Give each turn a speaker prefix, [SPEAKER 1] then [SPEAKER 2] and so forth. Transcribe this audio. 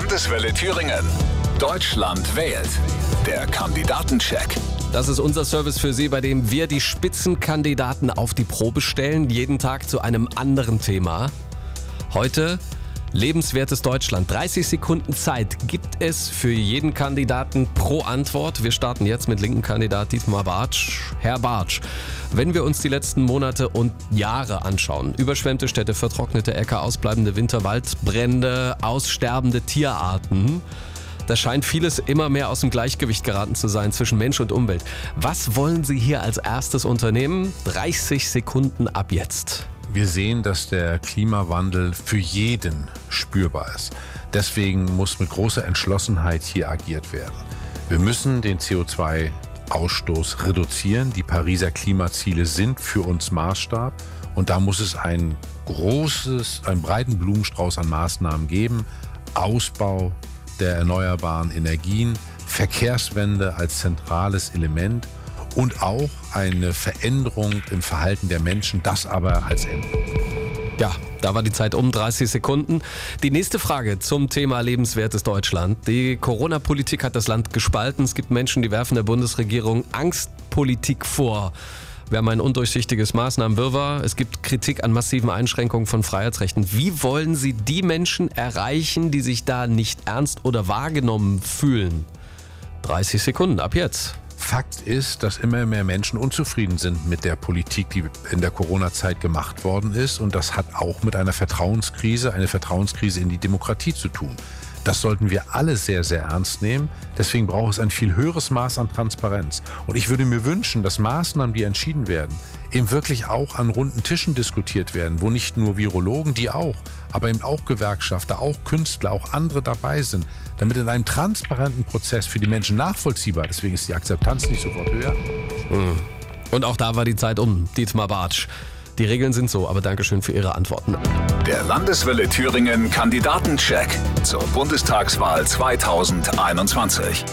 [SPEAKER 1] Landeswelle Thüringen. Deutschland wählt. Der Kandidatencheck.
[SPEAKER 2] Das ist unser Service für Sie, bei dem wir die Spitzenkandidaten auf die Probe stellen, jeden Tag zu einem anderen Thema. Heute Lebenswertes Deutschland. 30 Sekunden Zeit gibt es für jeden Kandidaten pro Antwort. Wir starten jetzt mit linken Kandidat Dietmar Bartsch. Herr Bartsch, wenn wir uns die letzten Monate und Jahre anschauen, überschwemmte Städte, vertrocknete Äcker, ausbleibende Winterwaldbrände, aussterbende Tierarten, da scheint vieles immer mehr aus dem Gleichgewicht geraten zu sein zwischen Mensch und Umwelt. Was wollen Sie hier als erstes unternehmen? 30 Sekunden ab jetzt.
[SPEAKER 3] Wir sehen, dass der Klimawandel für jeden spürbar ist. Deswegen muss mit großer Entschlossenheit hier agiert werden. Wir müssen den CO2-Ausstoß reduzieren. Die Pariser Klimaziele sind für uns Maßstab. Und da muss es ein großes, einen breiten Blumenstrauß an Maßnahmen geben. Ausbau der erneuerbaren Energien, Verkehrswende als zentrales Element und auch eine Veränderung im Verhalten der Menschen, das aber als Ende.
[SPEAKER 2] Ja, da war die Zeit um 30 Sekunden. Die nächste Frage zum Thema lebenswertes Deutschland. Die Corona-Politik hat das Land gespalten. Es gibt Menschen, die werfen der Bundesregierung Angstpolitik vor. Wir haben ein undurchsichtiges Maßnahmenwirrwarr. Es gibt Kritik an massiven Einschränkungen von Freiheitsrechten. Wie wollen Sie die Menschen erreichen, die sich da nicht ernst oder wahrgenommen fühlen? 30 Sekunden ab jetzt.
[SPEAKER 3] Fakt ist, dass immer mehr Menschen unzufrieden sind mit der Politik, die in der Corona-Zeit gemacht worden ist. Und das hat auch mit einer Vertrauenskrise, eine Vertrauenskrise in die Demokratie zu tun. Das sollten wir alle sehr, sehr ernst nehmen. Deswegen braucht es ein viel höheres Maß an Transparenz. Und ich würde mir wünschen, dass Maßnahmen, die entschieden werden, eben wirklich auch an runden Tischen diskutiert werden, wo nicht nur Virologen, die auch, aber eben auch Gewerkschafter, auch Künstler, auch andere dabei sind, damit in einem transparenten Prozess für die Menschen nachvollziehbar, deswegen ist die Akzeptanz nicht sofort höher.
[SPEAKER 2] Hm. Und auch da war die Zeit um, Dietmar Bartsch. Die Regeln sind so, aber Dankeschön für Ihre Antworten.
[SPEAKER 1] Der Landeswelle Thüringen Kandidatencheck zur Bundestagswahl 2021.